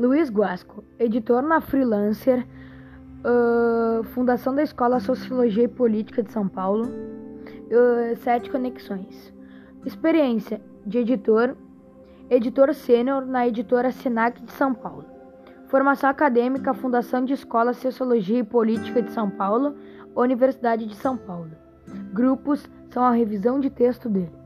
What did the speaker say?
Luiz Guasco, editor na Freelancer, uh, Fundação da Escola Sociologia e Política de São Paulo, uh, Sete Conexões. Experiência de editor, editor sênior na editora Senac de São Paulo. Formação acadêmica, Fundação de Escola Sociologia e Política de São Paulo, Universidade de São Paulo. Grupos são a revisão de texto dele.